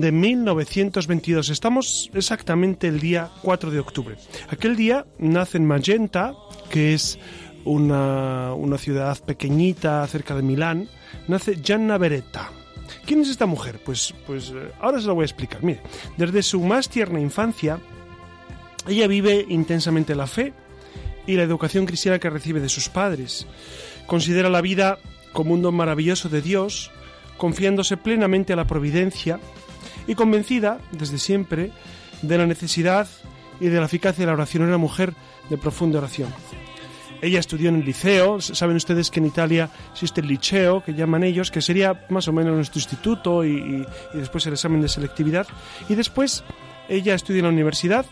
de 1922. Estamos exactamente el día 4 de octubre. Aquel día nace en Magenta, que es una, una ciudad pequeñita cerca de Milán, nace Gianna Beretta. ¿Quién es esta mujer? Pues, pues eh, ahora se lo voy a explicar. Mire, desde su más tierna infancia, ella vive intensamente la fe y la educación cristiana que recibe de sus padres. Considera la vida como un don maravilloso de Dios, confiándose plenamente a la providencia y convencida, desde siempre, de la necesidad y de la eficacia de la oración. Era una mujer de profunda oración. Ella estudió en el liceo, saben ustedes que en Italia existe el liceo, que llaman ellos, que sería más o menos nuestro instituto y, y después el examen de selectividad. Y después ella estudia en la universidad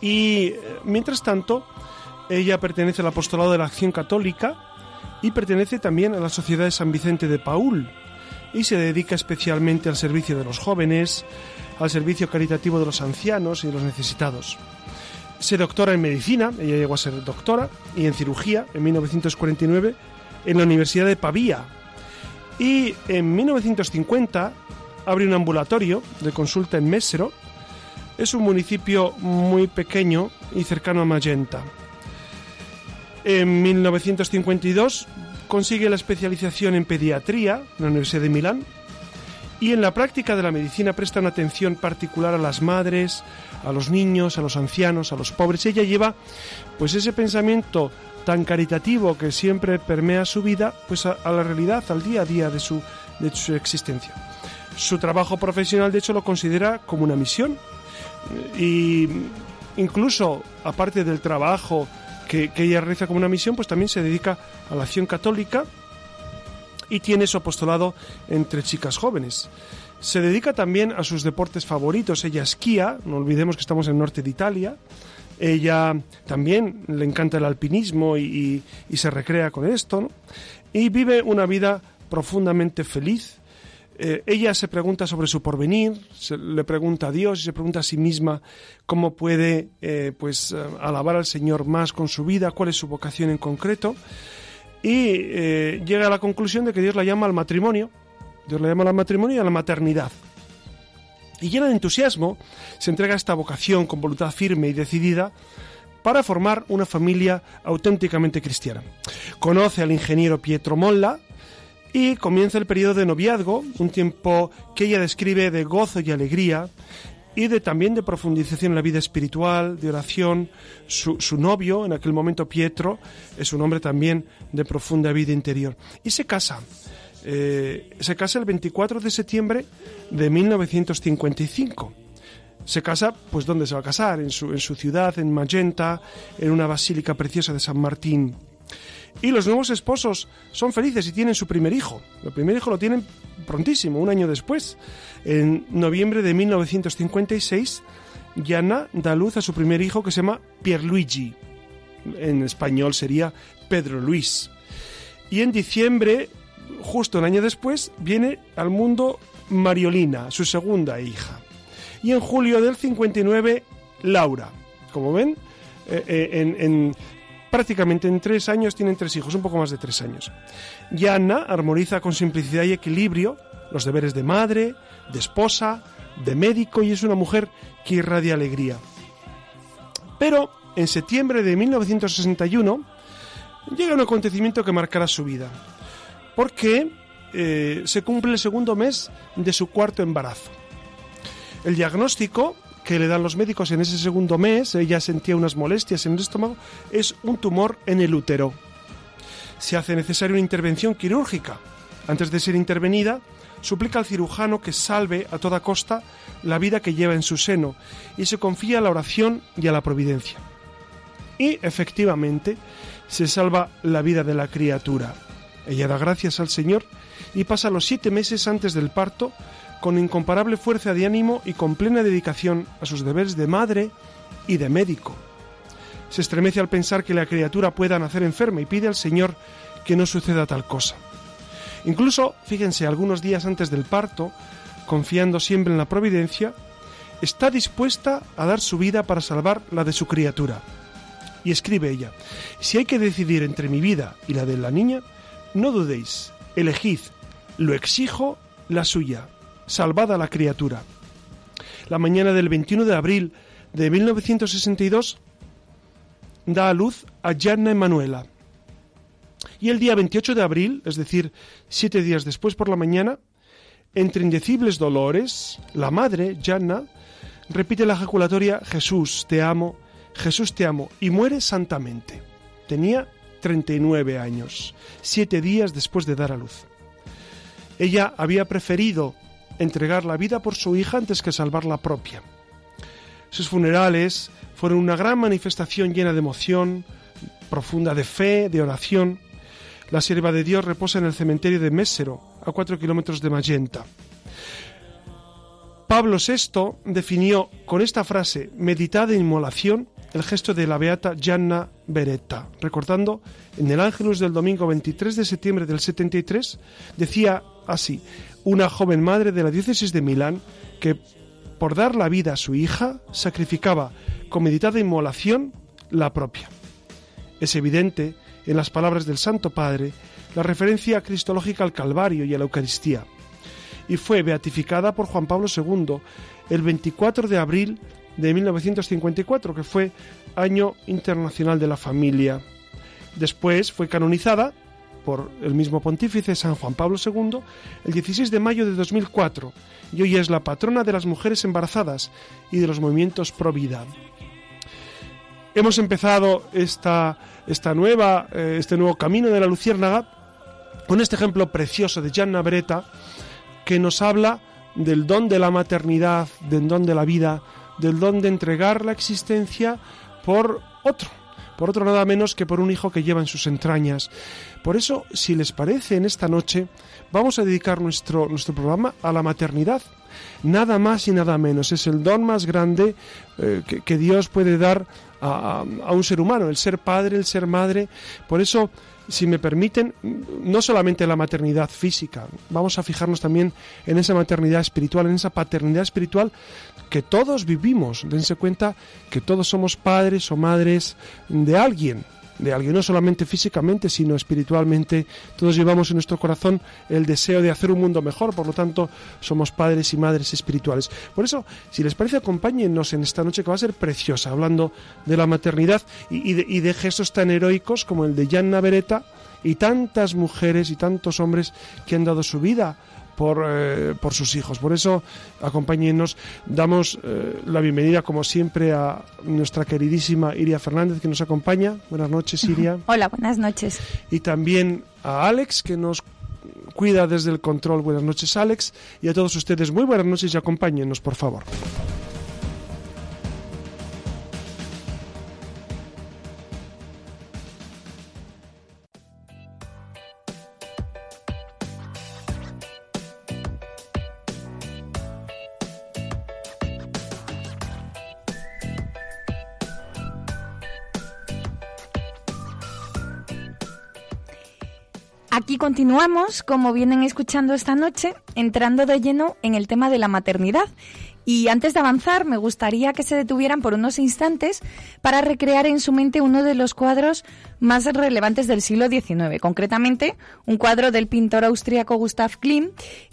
y, eh, mientras tanto, ella pertenece al apostolado de la acción católica y pertenece también a la Sociedad de San Vicente de Paul y se dedica especialmente al servicio de los jóvenes, al servicio caritativo de los ancianos y de los necesitados. Se doctora en medicina, ella llegó a ser doctora, y en cirugía en 1949 en la Universidad de Pavía. Y en 1950 abre un ambulatorio de consulta en Messero. Es un municipio muy pequeño y cercano a Magenta. En 1952 consigue la especialización en pediatría en la Universidad de Milán y en la práctica de la medicina presta una atención particular a las madres, a los niños, a los ancianos, a los pobres. Ella lleva pues ese pensamiento tan caritativo que siempre permea su vida pues a, la realidad, al día a día de su, de su existencia. Su trabajo profesional de hecho lo considera como una misión y incluso aparte del trabajo que, que, ella realiza como una misión, pues también se dedica a la acción católica y tiene su apostolado entre chicas jóvenes. Se dedica también a sus deportes favoritos. Ella esquía, no olvidemos que estamos en el norte de Italia. Ella también le encanta el alpinismo y, y, y se recrea con esto. ¿no? Y vive una vida profundamente feliz. Eh, ella se pregunta sobre su porvenir, se, le pregunta a Dios y se pregunta a sí misma cómo puede eh, pues eh, alabar al Señor más con su vida, cuál es su vocación en concreto y llega a la conclusión de que Dios la llama al matrimonio, Dios la llama al matrimonio y a la maternidad. Y llena de entusiasmo, se entrega a esta vocación con voluntad firme y decidida para formar una familia auténticamente cristiana. Conoce al ingeniero Pietro Molla, y comienza el periodo de noviazgo, un tiempo que ella describe de gozo y alegría y de también de profundización en la vida espiritual, de oración. Su, su, novio, en aquel momento Pietro, es un hombre también de profunda vida interior. Y se casa. Eh, se casa el 24 de septiembre de 1955. Se casa, pues ¿dónde se va a casar? En su, en su ciudad, en Magenta, en una basílica preciosa de San Martín. Y los nuevos esposos son felices y tienen su primer hijo. El primer hijo lo tienen prontísimo, un año después. En noviembre de 1956, Yana da luz a su primer hijo que se llama Pierluigi. En español sería Pedro Luis. Y en diciembre, justo un año después, viene al mundo Mariolina, su segunda hija. Y en julio del 59, Laura. Como ven, eh, eh, en, en, prácticamente en tres años tienen tres hijos, un poco más de tres años. Y Anna armoniza con simplicidad y equilibrio los deberes de madre, de esposa, de médico y es una mujer que irradia alegría. Pero en septiembre de 1961 llega un acontecimiento que marcará su vida, porque eh, se cumple el segundo mes de su cuarto embarazo. El diagnóstico que le dan los médicos en ese segundo mes, ella sentía unas molestias en el estómago, es un tumor en el útero. Se hace necesaria una intervención quirúrgica. Antes de ser intervenida, suplica al cirujano que salve a toda costa la vida que lleva en su seno y se confía a la oración y a la providencia. Y efectivamente se salva la vida de la criatura. Ella da gracias al Señor y pasa los siete meses antes del parto con incomparable fuerza de ánimo y con plena dedicación a sus deberes de madre y de médico. Se estremece al pensar que la criatura pueda nacer enferma y pide al Señor que no suceda tal cosa. Incluso, fíjense, algunos días antes del parto, confiando siempre en la providencia, está dispuesta a dar su vida para salvar la de su criatura. Y escribe ella, si hay que decidir entre mi vida y la de la niña, no dudéis, elegid, lo exijo, la suya, salvada la criatura. La mañana del 21 de abril de 1962 da a luz a Gianna Emanuela. Y el día 28 de abril, es decir, siete días después por la mañana, entre indecibles dolores, la madre, Gianna, repite la ejaculatoria Jesús, te amo, Jesús, te amo, y muere santamente. Tenía 39 años, siete días después de dar a luz. Ella había preferido entregar la vida por su hija antes que salvar la propia. Sus funerales fueron una gran manifestación llena de emoción, profunda de fe, de oración. La sierva de Dios reposa en el cementerio de Mésero, a cuatro kilómetros de Magenta. Pablo VI definió con esta frase, meditada inmolación, el gesto de la beata Gianna Beretta, recordando en el Ángelus del domingo 23 de septiembre del 73, decía así, una joven madre de la diócesis de Milán que por dar la vida a su hija sacrificaba con meditada inmolación la propia. Es evidente en las palabras del Santo Padre la referencia cristológica al Calvario y a la Eucaristía, y fue beatificada por Juan Pablo II el 24 de abril de 1954, que fue Año Internacional de la Familia. Después fue canonizada por el mismo pontífice San Juan Pablo II el 16 de mayo de 2004 y hoy es la patrona de las mujeres embarazadas y de los movimientos pro vida. Hemos empezado esta, esta nueva, eh, este nuevo camino de la Luciérnaga con este ejemplo precioso de Gianna Beretta que nos habla del don de la maternidad, del don de la vida, del don de entregar la existencia por otro, por otro nada menos que por un hijo que lleva en sus entrañas. Por eso, si les parece, en esta noche vamos a dedicar nuestro, nuestro programa a la maternidad. Nada más y nada menos. Es el don más grande eh, que, Dios puede dar a, a un ser humano, el ser padre, el ser madre. Por eso si me permiten, no solamente la maternidad física, vamos a fijarnos también en esa maternidad espiritual, en esa paternidad espiritual que todos vivimos. Dense cuenta que todos somos padres o madres de alguien, de alguien, no solamente físicamente, sino espiritualmente. Todos llevamos en nuestro corazón el deseo de hacer un mundo mejor, por lo tanto, somos padres y madres espirituales. Por eso, si les parece, acompáñennos en esta noche que va a ser preciosa, hablando de la maternidad y, de, gestos tan heroicos como el de Jan Beretta y tantas mujeres y tantos hombres que han dado su vida por, eh, por sus hijos. Por eso, acompáñenos. Damos eh, la bienvenida, como siempre, a nuestra queridísima Iria Fernández, que nos acompaña. Buenas noches, Iria. Hola, buenas noches. Y también a Alex, que nos cuida desde el control. Buenas noches, Alex. Y a todos ustedes, muy buenas noches y acompáñenos, por favor. Continuamos, como vienen escuchando esta noche, entrando de lleno en el tema de la maternidad. Y antes de avanzar, me gustaría que se detuvieran por unos instantes para recrear en su mente uno de los cuadros más relevantes del siglo XIX, concretamente un cuadro del pintor austríaco Gustav Klimt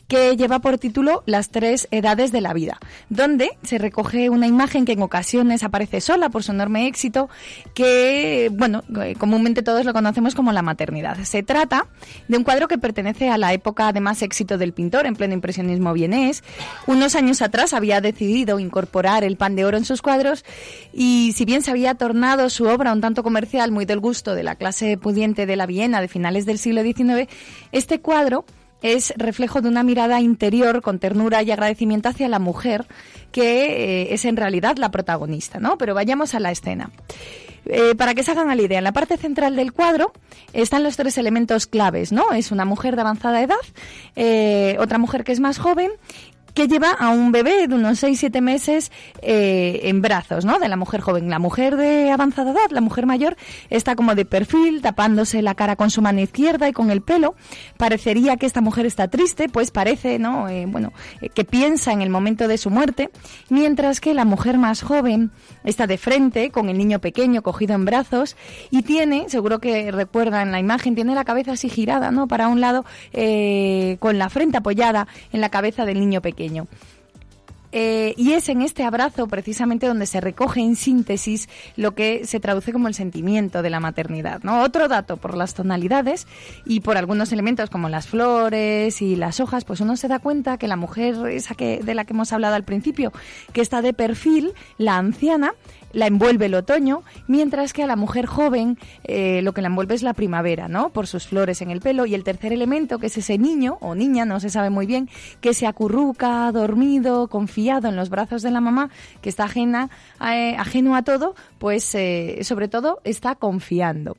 que lleva por título Las tres edades de la vida, donde se recoge una imagen que en ocasiones aparece sola por su enorme éxito, que, bueno, eh, comúnmente todos lo conocemos como la maternidad. Se trata de un cuadro que pertenece a la época de más éxito del pintor, en pleno impresionismo vienés. Unos años atrás había decidido incorporar el pan de oro en sus cuadros y si bien se había tornado su obra un tanto comercial, muy del gusto de la clase pudiente de la Viena de finales del siglo XIX, este cuadro es reflejo de una mirada interior con ternura y agradecimiento hacia la mujer, que eh, es en realidad la protagonista, ¿no? Pero vayamos a la escena. Eh, para que se hagan la idea, en la parte central del cuadro están los tres elementos claves, ¿no? Es una mujer de avanzada edad, eh, otra mujer que es más joven que lleva a un bebé de unos 6-7 meses eh, en brazos, ¿no? De la mujer joven. La mujer de avanzada edad, la mujer mayor, está como de perfil, tapándose la cara con su mano izquierda y con el pelo. Parecería que esta mujer está triste, pues parece, ¿no? Eh, bueno, eh, que piensa en el momento de su muerte, mientras que la mujer más joven está de frente, con el niño pequeño cogido en brazos y tiene, seguro que recuerdan la imagen, tiene la cabeza así girada, ¿no? Para un lado, con la frente apoyada en la cabeza del niño pequeño. Eh, y es en este abrazo precisamente donde se recoge en síntesis lo que se traduce como el sentimiento de la maternidad. ¿no? Otro dato, por las tonalidades y por algunos elementos como las flores y las hojas, pues uno se da cuenta que la mujer esa que, de la que hemos hablado al principio, que está de perfil, la anciana, la envuelve el otoño, mientras que a la mujer joven eh, lo que la envuelve es la primavera, ¿no? Por sus flores en el pelo. Y el tercer elemento, que es ese niño o niña, no se sabe muy bien, que se acurruca, dormido, confiado en los brazos de la mamá, que está ajena, eh, ajeno a todo, pues eh, sobre todo está confiando.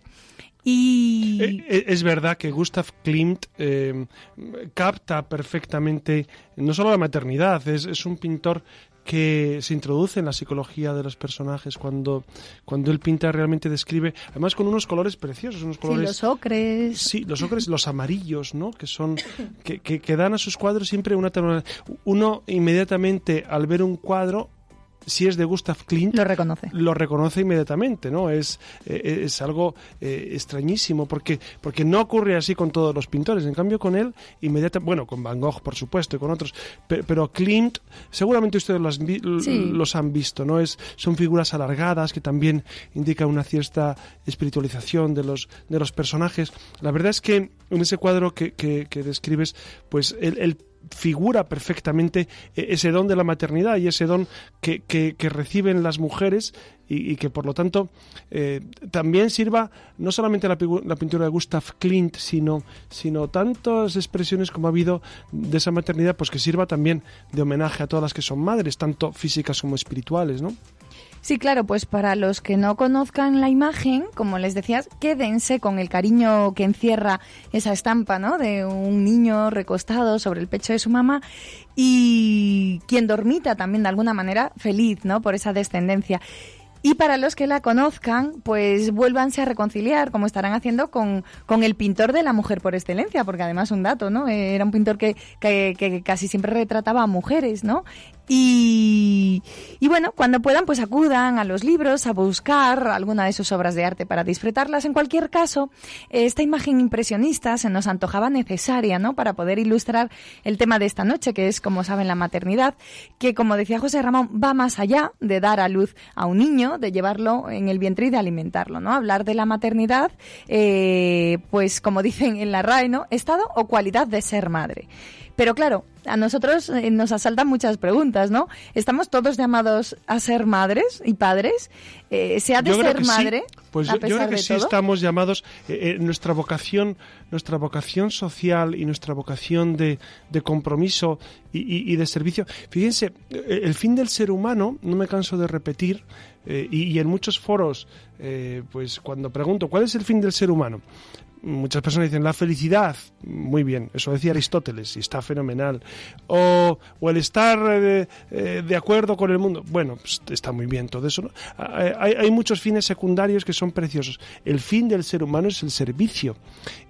Y... Es verdad que Gustav Klimt capta perfectamente no solo la maternidad, es, es un pintor que se introduce en la psicología de los personajes cuando, cuando él pinta realmente describe, además con unos colores preciosos, unos colores... Sí, los ocres. Sí, los ocres, los amarillos, ¿no? Que son, que, que, que dan a sus cuadros siempre una tonalidad. Uno inmediatamente al ver un cuadro si es de Gustav Klimt, lo reconoce. Lo reconoce inmediatamente, ¿no? Es, eh, es algo eh, extrañísimo porque, porque no ocurre así con todos los pintores. En cambio, con él, inmediatamente, bueno, con Van Gogh, por supuesto, y con otros, pero, Klimt, seguramente ustedes los, los, han visto, ¿no? Es, son figuras alargadas que también indican una cierta espiritualización de los, de los personajes. La verdad es que en ese cuadro que, que, describes, pues el, el figura perfectamente e, ese don de la maternidad y ese don que, que, reciben las mujeres y, que por lo tanto eh, también sirva no solamente la, la, pintura de Gustav Klimt, sino, sino tantas expresiones como ha habido de esa maternidad, pues que sirva también de homenaje a todas las que son madres, tanto físicas como espirituales, ¿no? Sí, claro, pues para los que no conozcan la imagen, como les decías, quédense con el cariño que encierra esa estampa, ¿no? De un niño recostado sobre el pecho de su mamá y quien dormita también de alguna manera feliz, ¿no? Por esa descendencia. Y para los que la conozcan, pues vuélvanse a reconciliar, como estarán haciendo con, con el pintor de la mujer por excelencia, porque además un dato, ¿no? Era un pintor que, que, que casi siempre retrataba a mujeres, ¿no? Y, y, bueno, cuando puedan, pues acudan a los libros a buscar alguna de sus obras de arte para disfrutarlas. En cualquier caso, esta imagen impresionista se nos antojaba necesaria, ¿no? Para poder ilustrar el tema de esta noche, que es, como saben, la maternidad, que, como decía José Ramón, va más allá de dar a luz a un niño, de llevarlo en el vientre y de alimentarlo, ¿no? Hablar de la maternidad, eh, pues como dicen en la RAE, ¿no? Estado o cualidad de ser madre. Pero claro, a nosotros eh, nos asaltan muchas preguntas, ¿no? ¿Estamos todos llamados a ser madres y padres? Eh, ¿Se ha de ser madre? Pues yo, creo que sí estamos llamados, eh, nuestra vocación, nuestra vocación social y nuestra vocación de, compromiso y, de servicio. Fíjense, el fin del ser humano, no me canso de repetir, y, y, en muchos foros, pues cuando pregunto, ¿cuál es el fin del ser humano? Muchas personas dicen la felicidad, muy bien, eso decía Aristóteles y está fenomenal, o, o el estar eh, eh, de acuerdo con el mundo, bueno, pues está muy bien todo eso. Hay, hay, muchos fines secundarios que son preciosos. El fin del ser humano es el servicio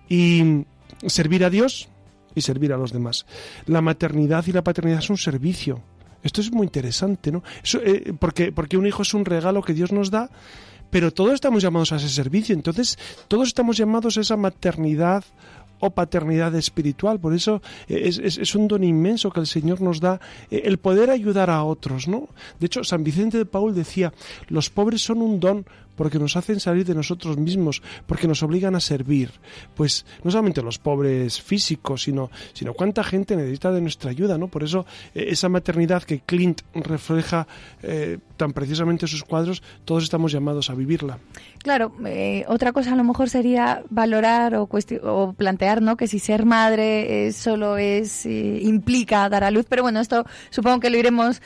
y servir a Dios y servir a los demás. La maternidad y la paternidad son un servicio. Esto es muy interesante, ¿no? Eh, porque, porque un hijo es un regalo que Dios nos da pero todos estamos llamados a ese servicio, entonces todos estamos llamados a esa maternidad o paternidad espiritual. Por eso eh, es, un don inmenso que el Señor nos da eh, el poder ayudar a otros, ¿no? De hecho, San Vicente de Paul decía, los pobres son un don porque nos hacen salir de nosotros mismos, porque nos obligan a servir. Pues no solamente los pobres físicos, sino, sino cuánta gente necesita de nuestra ayuda, ¿no? Por eso eh, esa maternidad que Clint refleja eh, tan precisamente en sus cuadros, todos estamos llamados a vivirla. Claro, eh, otra cosa a lo mejor sería valorar o, o plantear, ¿no? Que si ser madre solo es implica dar a luz, pero bueno, esto supongo que lo iremos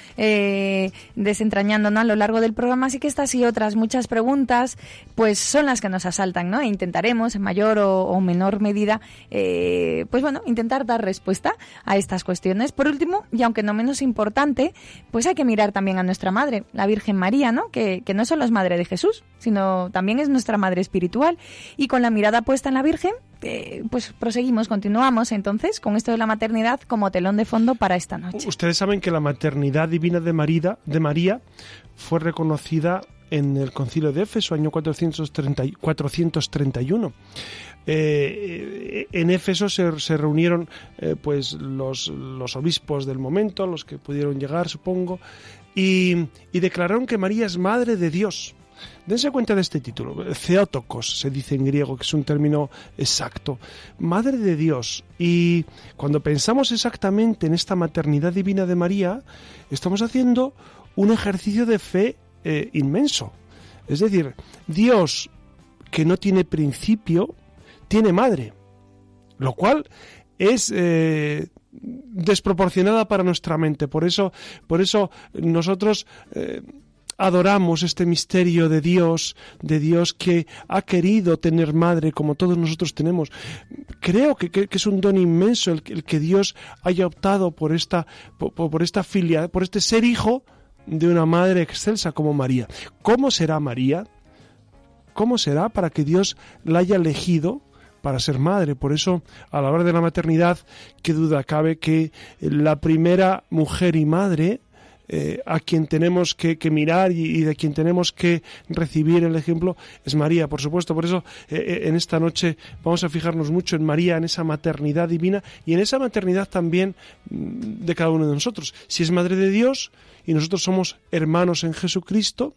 desentrañando, ¿no? A lo largo del programa, así que estas y otras muchas preguntas pues son las que nos asaltan, ¿no? E intentaremos, en mayor o, menor medida, eh, pues bueno, intentar dar respuesta a estas cuestiones. Por último, y aunque no menos importante, pues hay que mirar también a nuestra madre, la Virgen María, ¿no? Que, no solo es madre de Jesús, sino también es nuestra madre espiritual. Y con la mirada puesta en la Virgen, eh, pues proseguimos, continuamos entonces con esto de la maternidad como telón de fondo para esta noche. Ustedes saben que la maternidad divina de María, de María fue reconocida en el concilio de Éfeso, año 430, 431. Eh, en Éfeso se, reunieron eh, pues los, los, obispos del momento, los que pudieron llegar, supongo, y, y declararon que María es madre de Dios. Dense cuenta de este título, Theotokos se dice en griego, que es un término exacto, Madre de Dios. Y cuando pensamos exactamente en esta maternidad divina de María, estamos haciendo un ejercicio de fe eh, inmenso. Es decir, Dios que no tiene principio, tiene madre, lo cual es eh, desproporcionada para nuestra mente. Por eso, por eso nosotros eh, adoramos este misterio de Dios, de Dios que ha querido tener madre como todos nosotros tenemos. Creo que, es un don inmenso el, que Dios haya optado por esta, por, esta filia, por este ser hijo de una madre excelsa como María. ¿Cómo será María? ¿Cómo será para que Dios la haya elegido para ser madre. Por eso, a la hora de la maternidad, qué duda cabe que la primera mujer y madre eh, a quien tenemos que, mirar y, de quien tenemos que recibir el ejemplo es María, por supuesto. Por eso eh, eh, en esta noche vamos a fijarnos mucho en María, en esa maternidad divina y en esa maternidad también mm, de cada uno de nosotros. Si es Madre de Dios y nosotros somos hermanos en Jesucristo,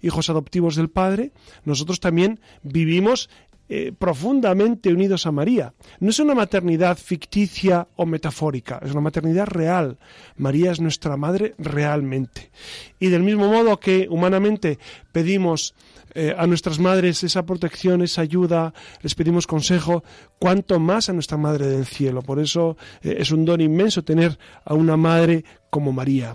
hijos adoptivos del Padre, nosotros también vivimos eh, profundamente unidos a María. No es una maternidad ficticia o metafórica, es una maternidad real. María es nuestra madre realmente. Y del mismo modo que humanamente pedimos eh, a nuestras madres esa protección, esa ayuda, les pedimos consejo, cuanto más a nuestra Madre del Cielo. Por eso eh, es un don inmenso tener a una madre como María.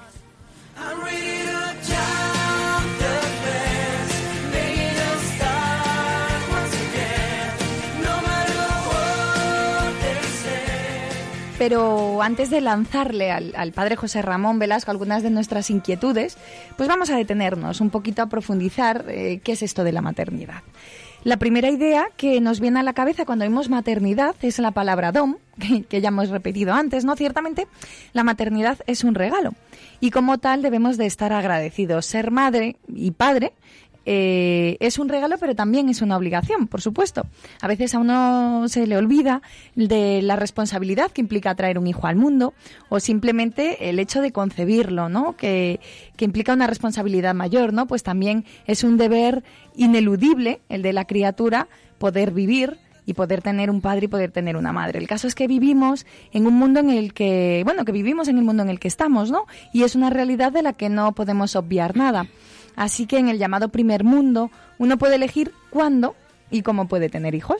Pero antes de lanzarle al, padre José Ramón Velasco algunas de nuestras inquietudes, pues vamos a detenernos un poquito a profundizar eh, qué es esto de la maternidad. La primera idea que nos viene a la cabeza cuando oímos maternidad es la palabra dom, que, ya hemos repetido antes, ¿no? Ciertamente, la maternidad es un regalo y como tal debemos de estar agradecidos. Ser madre y padre eh, es un regalo, pero también es una obligación, por supuesto. A veces a uno se le olvida de la responsabilidad que implica traer un hijo al mundo o simplemente el hecho de concebirlo, ¿no? Que, que implica una responsabilidad mayor, ¿no? Pues también es un deber ineludible el de la criatura poder vivir y poder tener un padre y poder tener una madre. El caso es que vivimos en un mundo en el que, bueno, que vivimos en el mundo en el que estamos, ¿no? Y es una realidad de la que no podemos obviar nada. Así que en el llamado primer mundo uno puede elegir cuándo y cómo puede tener hijos.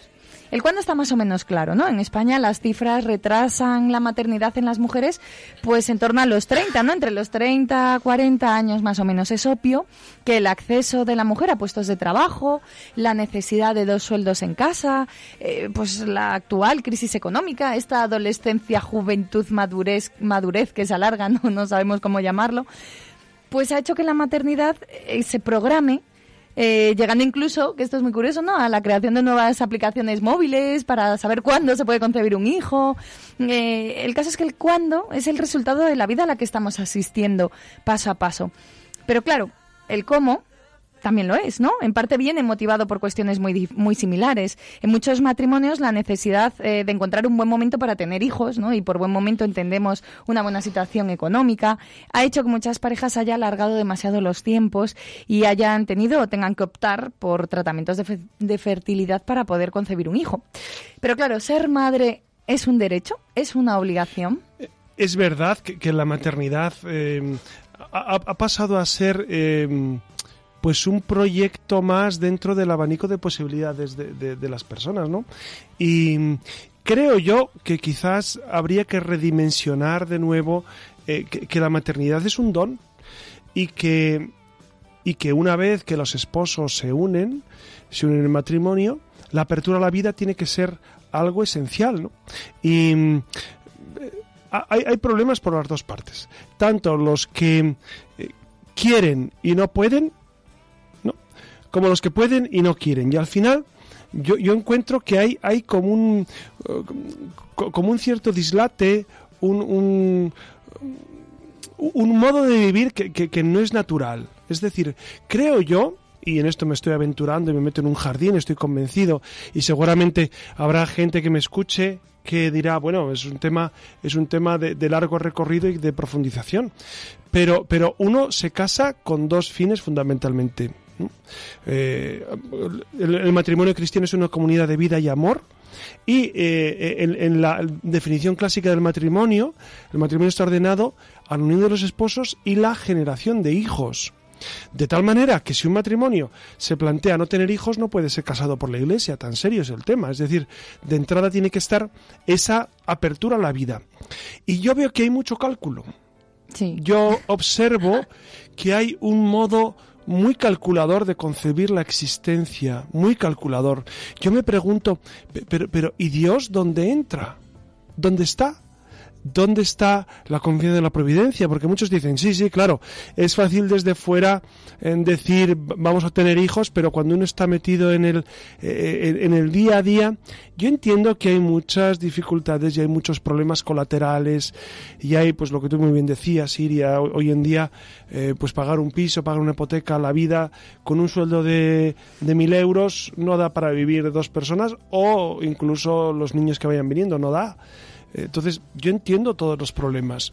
El cuándo está más o menos claro, ¿no? En España las cifras retrasan la maternidad en las mujeres pues en torno a los 30, ¿no? Entre los 30 40 años más o menos. Es obvio que el acceso de la mujer a puestos de trabajo, la necesidad de dos sueldos en casa, eh, pues la actual crisis económica, esta adolescencia, juventud, madurez, madurez que se alarga, ¿no? No sabemos cómo llamarlo pues ha hecho que la maternidad eh, se programe eh, llegando incluso, que esto es muy curioso, ¿no? A la creación de nuevas aplicaciones móviles para saber cuándo se puede concebir un hijo. Eh, el caso es que el cuándo es el resultado de la vida a la que estamos asistiendo paso a paso. Pero claro, el cómo también lo es, ¿no? En parte viene motivado por cuestiones muy, muy similares. En muchos matrimonios la necesidad eh, de encontrar un buen momento para tener hijos, ¿no? Y por buen momento entendemos una buena situación económica, ha hecho que muchas parejas hayan alargado demasiado los tiempos y hayan tenido o tengan que optar por tratamientos de, fertilidad para poder concebir un hijo. Pero claro, ser madre es un derecho, es una obligación. Es verdad que, la maternidad eh, ha, pasado a ser eh, pues un proyecto más dentro del abanico de posibilidades de, las personas, ¿no? Y creo yo que quizás habría que redimensionar de nuevo eh, que, la maternidad es un don y que, y que una vez que los esposos se unen, se unen en matrimonio, la apertura a la vida tiene que ser algo esencial, ¿no? Y eh, hay, hay, problemas por las dos partes. Tanto los que eh, quieren y no pueden, como los que pueden y no quieren. Y al final yo, yo encuentro que hay, hay como, un, eh, como un cierto dislate, un, un, modo de vivir que, que, no es natural. Es decir, creo yo, y en esto me estoy aventurando y me meto en un jardín, estoy convencido, y seguramente habrá gente que me escuche que dirá, bueno, es un tema, es un tema de, de, largo recorrido y de profundización. Pero, pero uno se casa con dos fines fundamentalmente. Eh, el, matrimonio cristiano es una comunidad de vida y amor. Y eh, en, la definición clásica del matrimonio, el matrimonio está ordenado a la unión de los esposos y la generación de hijos. De tal manera que si un matrimonio se plantea no tener hijos, no puede ser casado por la iglesia, tan serio es el tema. Es decir, de entrada tiene que estar esa apertura a la vida. Y yo veo que hay mucho cálculo. Yo observo que hay un modo muy calculador de concebir la existencia, muy calculador. Yo me pregunto, pero, pero ¿y Dios dónde entra? ¿Dónde está? ¿Dónde está la confianza en la providencia? Porque muchos dicen, sí, sí, claro, es fácil desde fuera en decir vamos a tener hijos, pero cuando uno está metido en el, eh, en el día a día, yo entiendo que hay muchas dificultades y hay muchos problemas colaterales y hay, pues lo que tú muy bien decías, Siria, hoy en día, eh, pues pagar un piso, pagar una hipoteca, la vida con un sueldo de, de mil euros no da para vivir dos personas o incluso los niños que vayan viniendo, no da. Entonces, yo entiendo todos los problemas.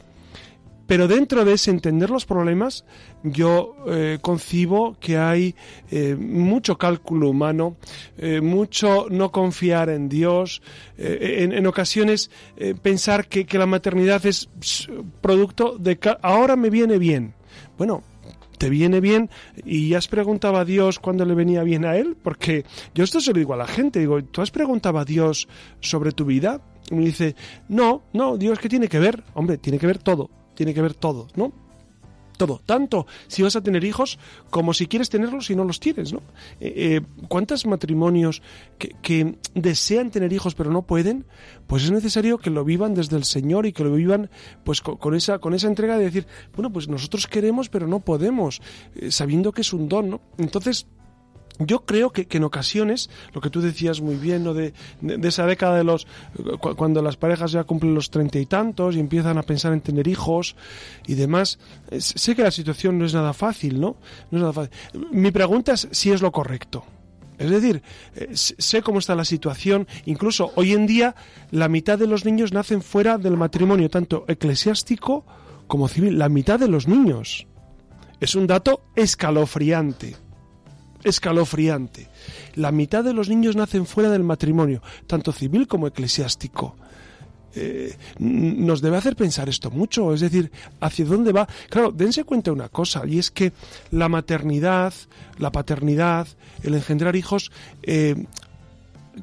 Pero dentro de ese entender los problemas, yo eh, concibo que hay eh, mucho cálculo humano, eh, mucho no confiar en Dios, en, ocasiones pensar que, que, la maternidad es producto de ahora me viene bien. Bueno, te viene bien y has preguntado a Dios cuándo le venía bien a él, porque yo esto se lo digo a la gente, digo, ¿tú has preguntado a Dios sobre tu vida? Y me dice, no, no, Dios, ¿qué tiene que ver? Hombre, tiene que ver todo, tiene que ver todo, ¿no? todo, tanto si vas a tener hijos como si quieres tenerlos si no los tienes, ¿no? Eh, eh, ¿Cuántos matrimonios que, desean tener hijos pero no pueden? Pues es necesario que lo vivan desde el Señor y que lo vivan pues con, esa, con esa entrega de decir, bueno, pues nosotros queremos pero no podemos, eh, sabiendo que es un don, ¿no? Entonces, yo creo que, en ocasiones, lo que tú decías muy bien, ¿no? de, esa década de los. cuando las parejas ya cumplen los treinta y tantos y empiezan a pensar en tener hijos y demás, sé que la situación no es nada fácil, ¿no? No es nada fácil. Mi pregunta es si es lo correcto. Es decir, eh, sé cómo está la situación. Incluso hoy en día, la mitad de los niños nacen fuera del matrimonio, tanto eclesiástico como civil. La mitad de los niños. Es un dato escalofriante escalofriante. La mitad de los niños nacen fuera del matrimonio, tanto civil como eclesiástico. Eh, nos debe hacer pensar esto mucho, es decir, hacia dónde va. Claro, dense cuenta una cosa, y es que la maternidad, la paternidad, el engendrar hijos, eh,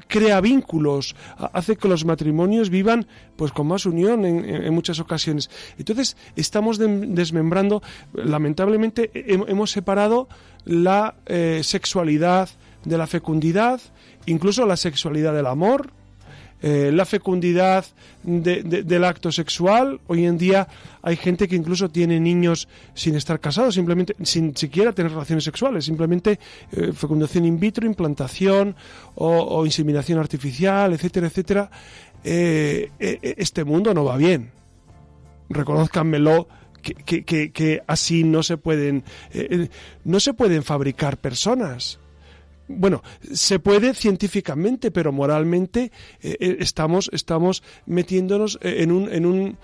crea vínculos, hace que los matrimonios vivan pues con más unión en, muchas ocasiones. Entonces, estamos desmembrando, lamentablemente hemos separado la eh, sexualidad de la fecundidad, incluso la sexualidad del amor, eh, la fecundidad del acto sexual. Hoy en día hay gente que incluso tiene niños sin estar casados, simplemente sin siquiera tener relaciones sexuales, simplemente eh, fecundación in vitro, implantación o, inseminación artificial, etcétera, etcétera. este mundo no va bien. Reconozcanmelo que, que, que así no se pueden eh, eh, no se pueden fabricar personas bueno, se puede científicamente, pero moralmente eh, eh, estamos, estamos metiéndonos en un, en, un,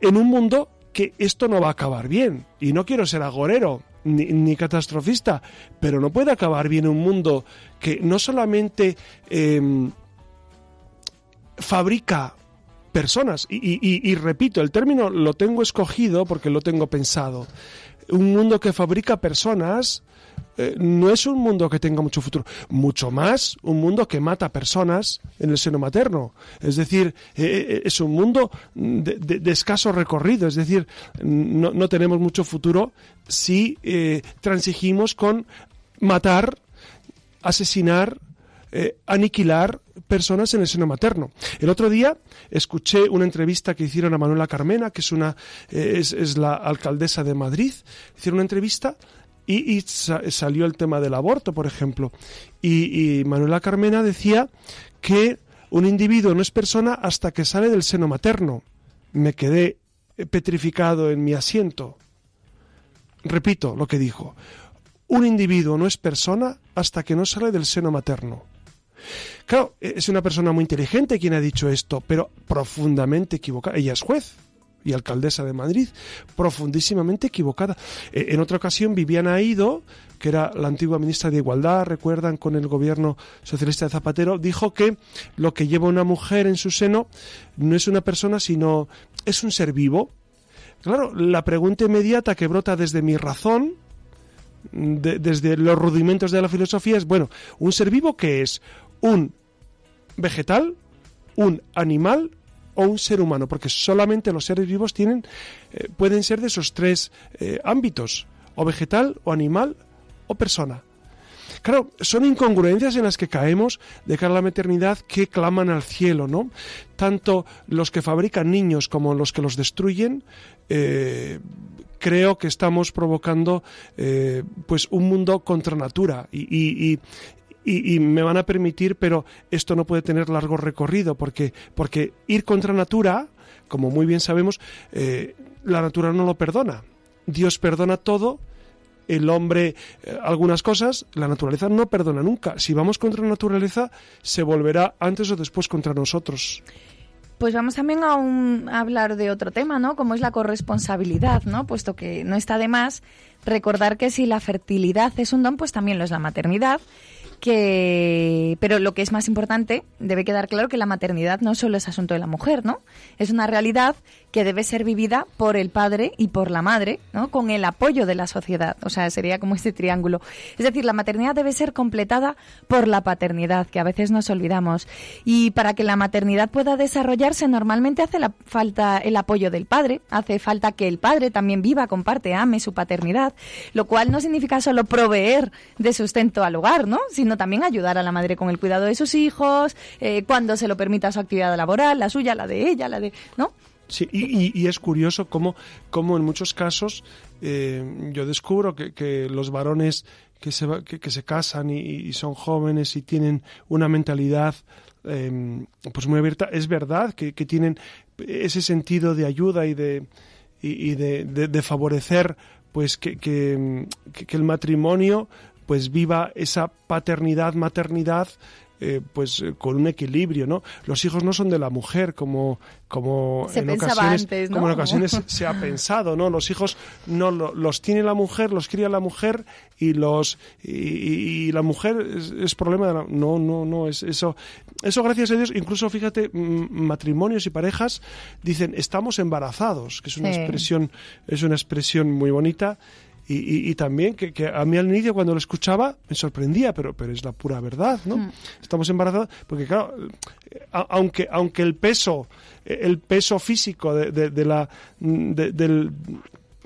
en un mundo que esto no va a acabar bien. Y no quiero ser agorero ni, ni catastrofista, pero no puede acabar bien un mundo que no solamente em, fabrica personas, y, y, y, repito, el término lo tengo escogido porque lo tengo pensado. Un mundo que fabrica personas eh, no es un mundo que tenga mucho futuro, mucho más un mundo que mata personas en el seno materno. Es decir, eh, eh, es un mundo de, escaso recorrido, es decir, no, tenemos mucho futuro si transigimos con matar, asesinar, eh, aniquilar personas en el seno materno. El otro día escuché una entrevista que hicieron a Manuela Carmena, que es una eh, es, la alcaldesa de Madrid. Hicieron una entrevista y, y sa salió el tema del aborto, por ejemplo. Y, y Manuela Carmena decía que un individuo no es persona hasta que sale del seno materno. Me quedé petrificado en mi asiento. Repito lo que dijo. Un individuo no es persona hasta que no sale del seno materno. Claro, es una persona muy inteligente quien ha dicho esto, pero profundamente equivocada. Ella es juez y alcaldesa de Madrid, profundísimamente equivocada. En otra ocasión, Viviana Aido, que era la antigua ministra de Igualdad, recuerdan, con el gobierno socialista de Zapatero, dijo que lo que lleva una mujer en su seno no es una persona, sino es un ser vivo. Claro, la pregunta inmediata que brota desde mi razón, de, desde los rudimentos de la filosofía, es, bueno, ¿un ser vivo qué es? ¿Un vegetal? ¿Un animal? O un ser humano, porque solamente los seres vivos tienen, eh, pueden ser de esos tres eh, ámbitos, o vegetal, o animal, o persona. Claro, son incongruencias en las que caemos de cara a la maternidad que claman al cielo, ¿no? Tanto los que fabrican niños como los que los destruyen, eh, creo que estamos provocando pues un mundo contra natura y, y, me van a permitir, pero esto no puede tener largo recorrido, porque, porque ir contra natura, como muy bien sabemos, eh, la natura no lo perdona. Dios perdona todo, el hombre eh, algunas cosas, la naturaleza no perdona nunca. Si vamos contra la naturaleza, se volverá antes o después contra nosotros. Pues vamos también a, un, a, hablar de otro tema, ¿no? Como es la corresponsabilidad, ¿no? Puesto que no está de más recordar que si la fertilidad es un don, pues también lo es la maternidad que pero lo que es más importante debe quedar claro que la maternidad no solo es asunto de la mujer no es una realidad que debe ser vivida por el padre y por la madre no con el apoyo de la sociedad. O sea sería como este triángulo. Es decir la maternidad debe ser completada por la paternidad que a veces nos olvidamos. Y para que la maternidad pueda desarrollarse normalmente hace la falta el apoyo del padre. Hace falta que el padre también viva comparte ame su paternidad lo cual no significa solo proveer de sustento al hogar no sino también ayudar a la madre con el cuidado de sus hijos, eh, cuando se lo permita su actividad laboral, la suya, la de ella, la de... ¿no? Sí, y, y, es curioso cómo, cómo en muchos casos eh, yo descubro que, que, los varones que se, que, que se casan y, son jóvenes y tienen una mentalidad eh, pues muy abierta, es verdad que, que tienen ese sentido de ayuda y de, y, de, de, de favorecer pues que, que, el matrimonio pues viva esa paternidad, maternidad, eh, pues con un equilibrio, ¿no? Los hijos no son de la mujer como como se en ocasiones antes, ¿no? como en ocasiones se ha pensado, ¿no? Los hijos no lo, los tiene la mujer, los cría la mujer y los y, y la mujer es, es, problema de la no no no es eso eso gracias a Dios incluso fíjate matrimonios y parejas dicen estamos embarazados que es una sí. expresión es una expresión muy bonita y, y, y, también que, que, a mí al inicio cuando lo escuchaba me sorprendía, pero, pero es la pura verdad, ¿no? Mm. Estamos embarazados, porque claro, a, aunque, aunque el peso, el peso físico de, de, de la, de, del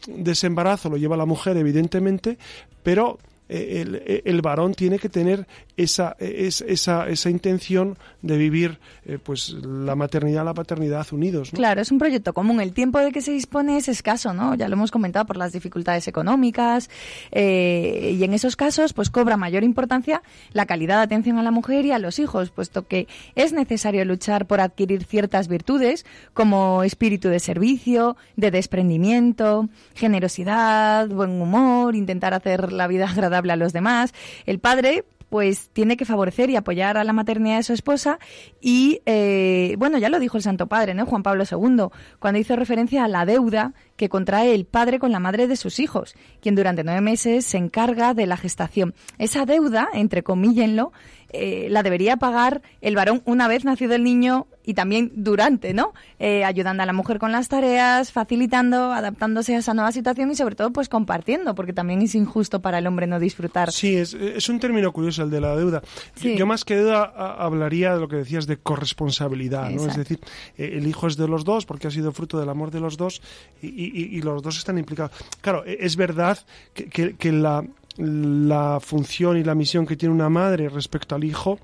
desembarazo lo lleva la mujer, evidentemente, pero el, varón tiene que tener esa, esa, esa intención de vivir pues la maternidad la paternidad unidos. Claro, es un proyecto común. El tiempo de que se dispone es escaso, ¿no? Ya lo hemos comentado por las dificultades económicas y en esos casos pues cobra mayor importancia la calidad de atención a la mujer y a los hijos, puesto que es necesario luchar por adquirir ciertas virtudes como espíritu de servicio, de desprendimiento, generosidad, buen humor, intentar hacer la vida agradable a los demás. El padre pues tiene que favorecer y apoyar a la maternidad de su esposa y, eh, bueno, ya lo dijo el Santo Padre, ¿no? Juan Pablo II, cuando hizo referencia a la deuda que contrae el padre con la madre de sus hijos, quien durante nueve meses se encarga de la gestación. Esa deuda, entre comíllenlo, eh, la debería pagar el varón una vez nacido el niño y también durante, ¿no? Eh, ayudando a la mujer con las tareas, facilitando, adaptándose a esa nueva situación y sobre todo pues compartiendo, porque también es injusto para el hombre no disfrutar. Sí, es, es un término curioso el de la deuda. Yo más que deuda hablaría de lo que decías de corresponsabilidad, ¿no? Es decir, eh, el hijo es de los dos porque ha sido fruto del amor de los dos y, los dos están implicados. Claro, e, es verdad que, que la la función y la misión que tiene una madre respecto al hijo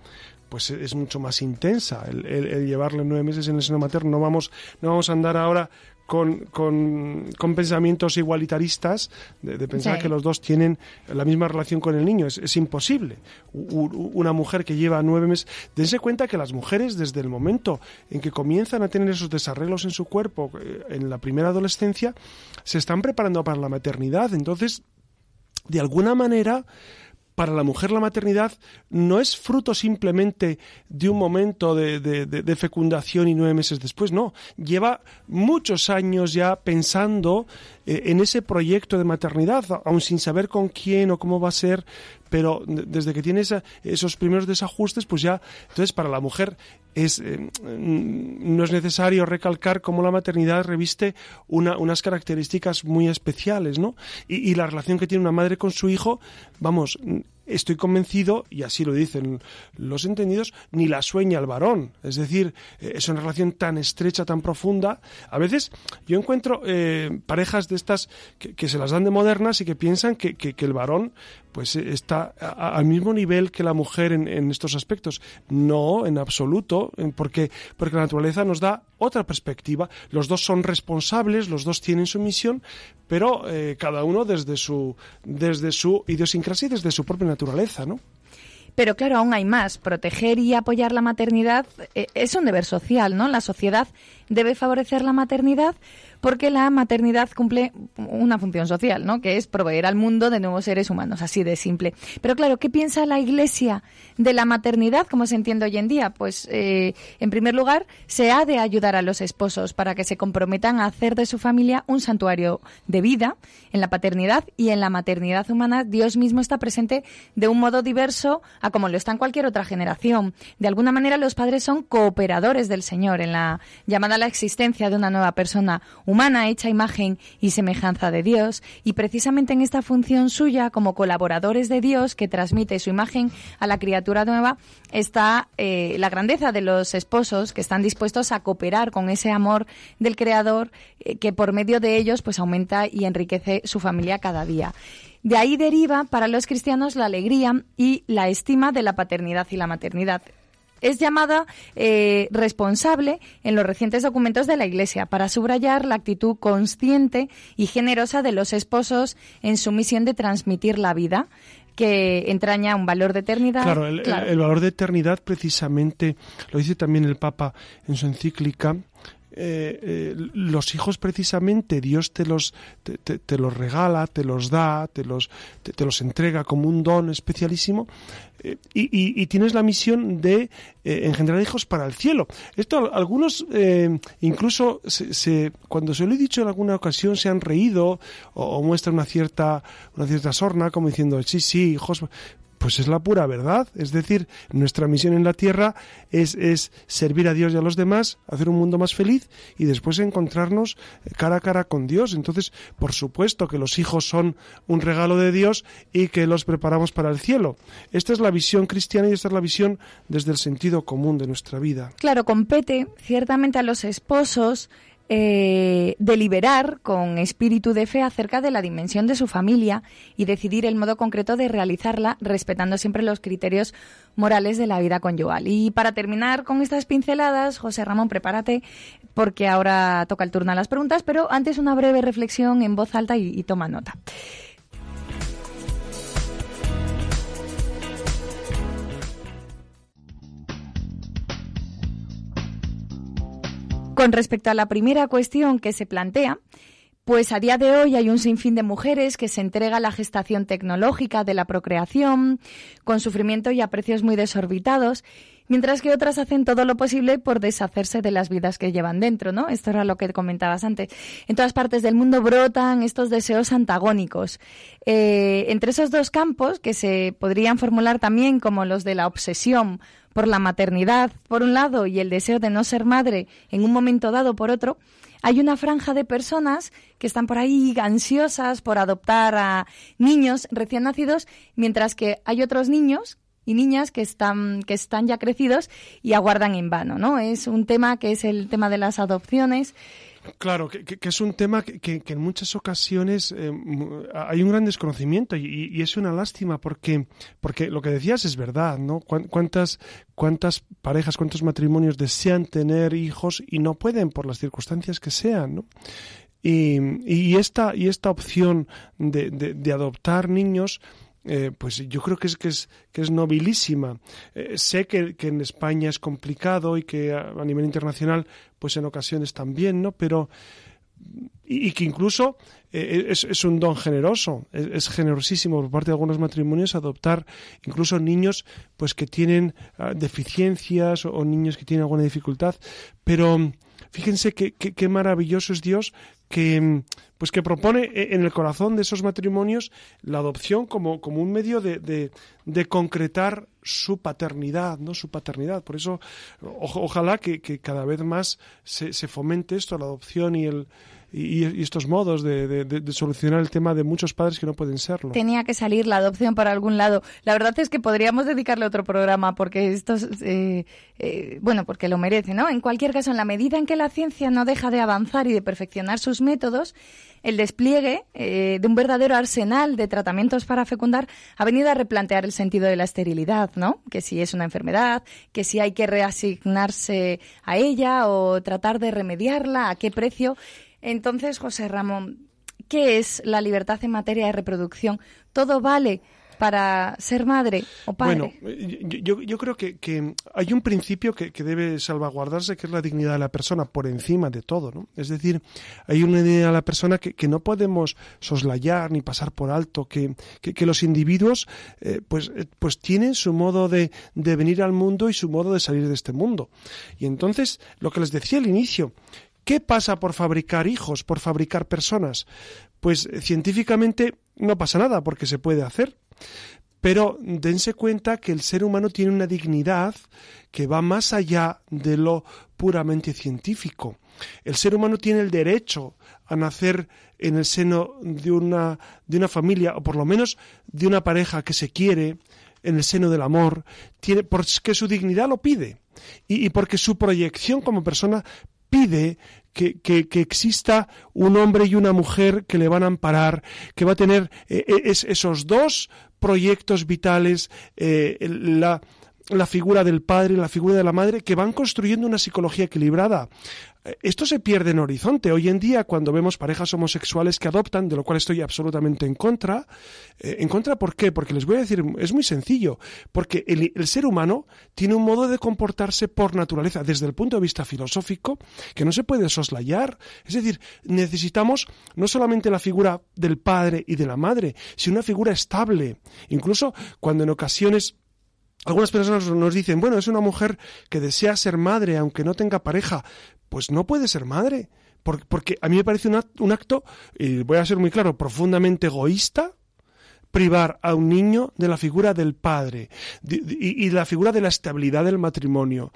pues es mucho más intensa el, llevarle nueve meses en el seno materno no vamos no vamos a andar ahora con, con, pensamientos igualitaristas de, pensar que los dos tienen la misma relación con el niño. Es, imposible. una mujer que lleva nueve meses... Dense cuenta que las mujeres, desde el momento en que comienzan a tener esos desarreglos en su cuerpo, eh, en la primera adolescencia, se están preparando para la maternidad. Entonces, de alguna manera, para la mujer la maternidad no es fruto simplemente de un momento de, fecundación y nueve meses después, no. Lleva muchos años ya pensando eh, en ese proyecto de maternidad, aun sin saber con quién o cómo va a ser, pero desde que tiene esos primeros desajustes, pues ya, entonces para la mujer es, eh, mm, no es necesario recalcar cómo la maternidad reviste unas características muy especiales, ¿no? Y, la relación que tiene una madre con su hijo, vamos, estoy convencido, y así lo dicen los entendidos, ni la sueña el varón. Es decir, eh, es una relación tan estrecha, tan profunda. A veces yo encuentro eh, parejas de estas que, se las dan de modernas y que piensan que el varón pues eh, está al mismo nivel que la mujer en, estos aspectos. No, en absoluto, porque, porque la naturaleza nos da otra perspectiva. Los dos son responsables, los dos tienen su misión, pero eh, cada uno desde su, desde su idiosincrasia y desde su propia naturaleza, ¿no? Pero claro, aún hay más. Proteger y apoyar la maternidad eh, es un deber social, ¿no? La sociedad debe favorecer la maternidad porque la maternidad cumple una función social, ¿no? Que es proveer al mundo de nuevos seres humanos, así de simple. Pero claro, ¿qué piensa la Iglesia de la maternidad, como se entiende hoy en día? Pues, eh, en primer lugar, se ha de ayudar a los esposos para que se comprometan a hacer de su familia un santuario de vida en la paternidad y en la maternidad humana. Dios mismo está presente de un modo diverso a como lo está en cualquier otra generación. De alguna manera, los padres son cooperadores del Señor en la llamada a la existencia de una nueva persona humana hecha imagen y semejanza de Dios, y precisamente en esta función suya como colaboradores de Dios que transmite su imagen a la criatura nueva está eh, la grandeza de los esposos que están dispuestos a cooperar con ese amor del Creador eh, que por medio de ellos pues aumenta y enriquece su familia cada día. De ahí deriva para los cristianos la alegría y la estima de la paternidad y la maternidad es llamada eh, responsable en los recientes documentos de la Iglesia para subrayar la actitud consciente y generosa de los esposos en su misión de transmitir la vida que entraña un valor de eternidad. Claro, el, valor de eternidad precisamente lo dice también el Papa en su encíclica. Eh, eh, los hijos precisamente Dios te los te, los regala, te los da, te los te, los entrega como un don especialísimo eh, y, tienes la misión de engendrar hijos para el cielo. Esto algunos incluso se, cuando se lo he dicho en alguna ocasión se han reído o, o muestran una cierta una cierta sorna como diciendo sí sí hijos pues es la pura verdad. Es decir, nuestra misión en la tierra es, es, servir a Dios y a los demás, hacer un mundo más feliz y después encontrarnos cara a cara con Dios. Entonces, por supuesto que los hijos son un regalo de Dios y que los preparamos para el cielo. Esta es la visión cristiana y esta es la visión desde el sentido común de nuestra vida. Claro, compete ciertamente a los esposos eh, deliberar con espíritu de fe acerca de la dimensión de su familia y decidir el modo concreto de realizarla, respetando siempre los criterios morales de la vida conyugal. Y para terminar con estas pinceladas, José Ramón, prepárate porque ahora toca el turno a las preguntas, pero antes una breve reflexión en voz alta y toma nota. Con respecto a la primera cuestión que se plantea, pues a día de hoy hay un sinfín de mujeres que se entrega a la gestación tecnológica de la procreación, con sufrimiento y a precios muy desorbitados, mientras que otras hacen todo lo posible por deshacerse de las vidas que llevan dentro, ¿no? Esto era lo que comentabas antes. En todas partes del mundo brotan estos deseos antagónicos. Eh, entre esos dos campos, que se podrían formular también como los de la obsesión por la maternidad, por un lado, y el deseo de no ser madre en un momento dado, por otro, hay una franja de personas que están por ahí ansiosas por adoptar a niños recién nacidos, mientras que hay otros niños y niñas que están, que están ya crecidos y aguardan en vano, ¿no? Es un tema que es el tema de las adopciones Claro, que, es un tema que, en muchas ocasiones eh, hay un gran desconocimiento y, es una lástima porque, porque lo que decías es verdad, ¿no? ¿Cuántas, cuántas parejas, cuántos matrimonios desean tener hijos y no pueden por las circunstancias que sean, ¿no? Y, y, esta, y esta opción de, de adoptar niños eh, pues yo creo que es, que es, que es nobilísima. Eh, sé que, en España es complicado y que a, nivel internacional, pues en ocasiones también, ¿no? Pero y, que incluso eh, es, un don generoso, es, generosísimo por parte de algunos matrimonios adoptar incluso niños pues que tienen ah, deficiencias o, niños que tienen alguna dificultad, pero fíjense qué maravilloso es Dios que pues que propone eh, en el corazón de esos matrimonios la adopción como, como un medio de, de, concretar su paternidad, ¿no? Su paternidad. Por eso, ojalá que, que, cada vez más se, se fomente esto, la adopción y el, y, estos modos de, solucionar el tema de muchos padres que no pueden serlo. Tenía que salir la adopción para algún lado. La verdad es que podríamos dedicarle otro programa porque esto, eh, eh, bueno, porque lo merece, ¿no? En cualquier caso, en la medida en que la ciencia no deja de avanzar y de perfeccionar sus métodos, el despliegue eh, de un verdadero arsenal de tratamientos para fecundar ha venido a replantear el sentido de la esterilidad, ¿no? Que si es una enfermedad, que si hay que reasignarse a ella o tratar de remediarla, a qué precio. Entonces, José Ramón, ¿qué es la libertad en materia de reproducción? ¿Todo vale para ser madre o padre? Bueno, yo, creo que, hay un principio que, debe salvaguardarse, que es la dignidad de la persona por encima de todo, ¿no? Es decir, hay una dignidad de la persona que, no podemos soslayar ni pasar por alto, que, los individuos eh, pues, eh, pues tienen su modo de venir al mundo y su modo de salir de este mundo. Y entonces, lo que les decía al inicio, ¿Qué pasa por fabricar hijos, por fabricar personas? Pues eh, científicamente no pasa nada porque se puede hacer. Pero dense cuenta que el ser humano tiene una dignidad que va más allá de lo puramente científico. El ser humano tiene el derecho a nacer en el seno de una, de una familia, o por lo menos de una pareja que se quiere, en el seno del amor, tiene, porque su dignidad lo pide y, y porque su proyección como persona pide que, que, exista un hombre y una mujer que le van a amparar, que va a tener eh, eh, esos dos proyectos vitales, eh, la, la figura del padre y la figura de la madre, que van construyendo una psicología equilibrada. Esto se pierde en horizonte. Hoy en día, cuando vemos parejas homosexuales que adoptan, de lo cual estoy absolutamente en contra, eh, ¿en contra por qué? Porque les voy a decir, es muy sencillo, porque el, ser humano tiene un modo de comportarse por naturaleza, desde el punto de vista filosófico, que no se puede soslayar. Es decir, necesitamos no solamente la figura del padre y de la madre, sino una figura estable. Incluso cuando en ocasiones algunas personas nos dicen, bueno, es una mujer que desea ser madre aunque no tenga pareja, pues no puede ser madre. Porque a mí me parece un acto, y voy a ser muy claro, profundamente egoísta, privar a un niño de la figura del padre y, de la figura de la estabilidad del matrimonio.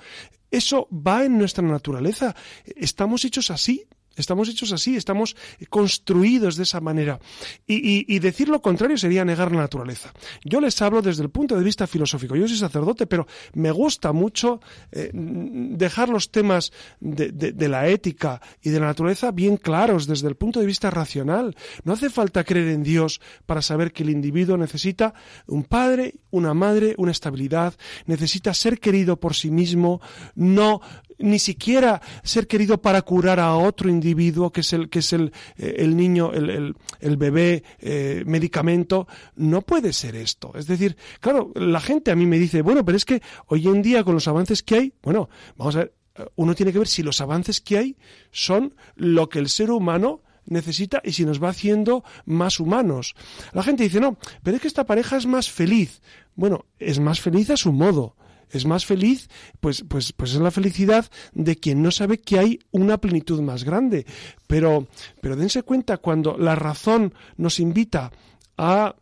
Eso va en nuestra naturaleza. Estamos hechos así. Estamos hechos así, estamos construidos de esa manera. Y, decir lo contrario sería negar la naturaleza. Yo les hablo desde el punto de vista filosófico. Yo soy sacerdote, pero me gusta mucho eh, dejar los temas de, la ética y de la naturaleza bien claros desde el punto de vista racional. No hace falta creer en Dios para saber que el individuo necesita un padre, una madre, una estabilidad, necesita ser querido por sí mismo, no ni siquiera ser querido para curar a otro individuo que es el, que es el, eh, el niño, el, el, bebé, eh, medicamento. No puede ser esto. Es decir, claro, la gente a mí me dice, bueno, pero es que hoy en día con los avances que hay, bueno, vamos a ver, uno tiene que ver si los avances que hay son lo que el ser humano necesita y si nos va haciendo más humanos. La gente dice, no, pero es que esta pareja es más feliz. Bueno, es más feliz a su modo es más feliz, pues, pues, pues es la felicidad de quien no sabe que hay una plenitud más grande. Pero, pero dense cuenta, cuando la razón nos invita a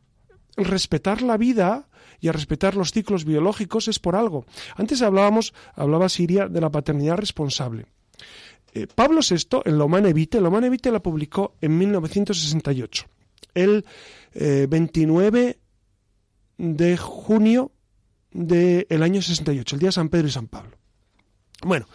respetar la vida, y a respetar los ciclos biológicos es por algo. Antes hablábamos, hablaba Siria de la paternidad responsable. Eh, Pablo VI, en La Humana Evite, La Evite la publicó en 1968. El 29 eh, de junio del año 68, el día de San Pedro y San Pablo. Bueno,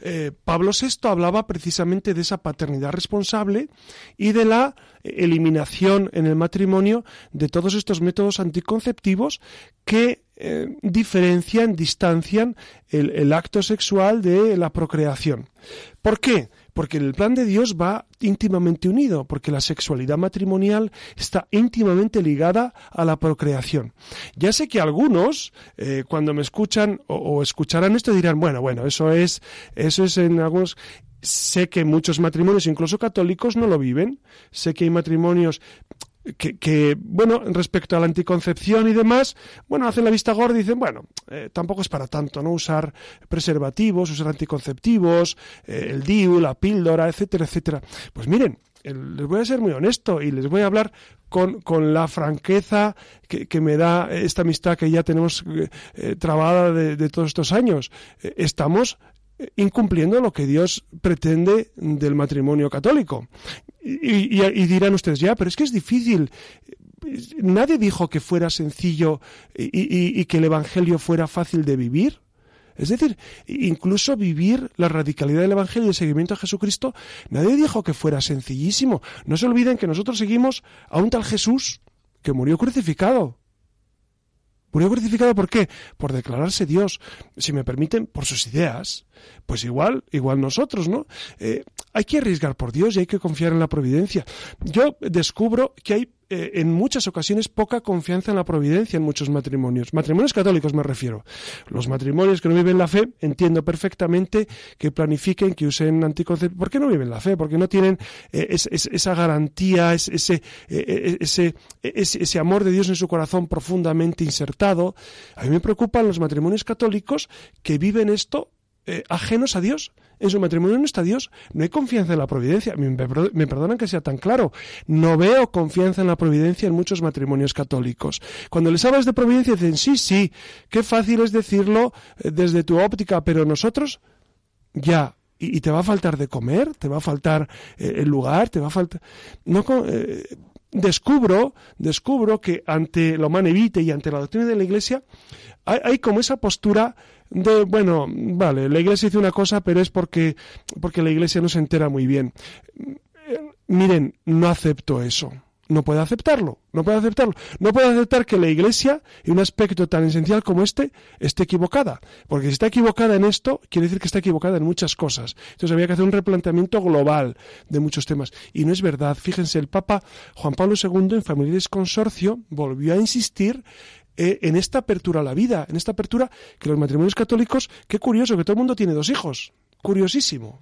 eh, Pablo VI hablaba precisamente de esa paternidad responsable y de la eliminación en el matrimonio de todos estos métodos anticonceptivos que eh, diferencian, distancian el acto sexual de la procreación. ¿Por qué? porque el plan de Dios va íntimamente unido, porque la sexualidad matrimonial está íntimamente ligada a la procreación. Ya sé que algunos, eh, cuando me escuchan o, escucharán esto, dirán, bueno, bueno, eso es, eso es en algunos, sé que muchos matrimonios, incluso católicos, no lo viven. Sé que hay matrimonios que, bueno, respecto a la anticoncepción y demás, bueno, hacen la vista gorda y dicen, bueno, eh, tampoco es para tanto, ¿no? Usar preservativos, usar anticonceptivos, eh, el DIU, la píldora, etcétera, etcétera. Pues miren, les voy a ser muy honesto y les voy a hablar con, con la franqueza que, que, me da esta amistad que ya tenemos eh, trabada de, de, todos estos años. estamos incumpliendo lo que Dios pretende del matrimonio católico. Y, dirán ustedes, ya, pero es que es difícil. Nadie dijo que fuera sencillo y, que el Evangelio fuera fácil de vivir. Es decir, incluso vivir la radicalidad del Evangelio y el seguimiento a Jesucristo, nadie dijo que fuera sencillísimo. No se olviden que nosotros seguimos a un tal Jesús que murió crucificado. Murió crucificado ¿por qué? Por declararse Dios, si me permiten, por sus ideas. Pues igual, igual nosotros, ¿no? Eh, hay que arriesgar por Dios y hay que confiar en la providencia. Yo descubro que hay eh, en muchas ocasiones poca confianza en la providencia en muchos matrimonios. Matrimonios católicos me refiero. Los matrimonios que no viven la fe, entiendo perfectamente que planifiquen, que usen anticonceptivos. ¿Por qué no viven la fe? Porque no tienen eh, esa garantía, ese, ese, ese, amor de Dios en su corazón profundamente insertado. A mí me preocupan los matrimonios católicos que viven esto eh, ajenos a Dios. En su matrimonio no está Dios. No hay confianza en la providencia. Me, perdonan que sea tan claro. No veo confianza en la providencia en muchos matrimonios católicos. Cuando les hablas de providencia dicen, sí, sí, qué fácil es decirlo eh, desde tu óptica, pero nosotros, ya, y, te va a faltar de comer, te va a faltar eh, el lugar, te va a faltar... No, descubro, descubro que ante lo manevite y ante la doctrina de la Iglesia hay como esa postura de, bueno, vale, la iglesia dice una cosa, pero es porque, porque la iglesia no se entera muy bien. Miren, no acepto eso. No puedo aceptarlo, no puedo aceptarlo. No puedo aceptar que la Iglesia, en un aspecto tan esencial como este, esté equivocada. Porque si está equivocada en esto, quiere decir que está equivocada en muchas cosas. Entonces había que hacer un replanteamiento global de muchos temas. Y no es verdad. Fíjense, el Papa Juan Pablo II, en Familiares Consorcio, volvió a insistir eh, en esta apertura a la vida, en esta apertura que los matrimonios católicos, qué curioso que todo el mundo tiene dos hijos, curiosísimo.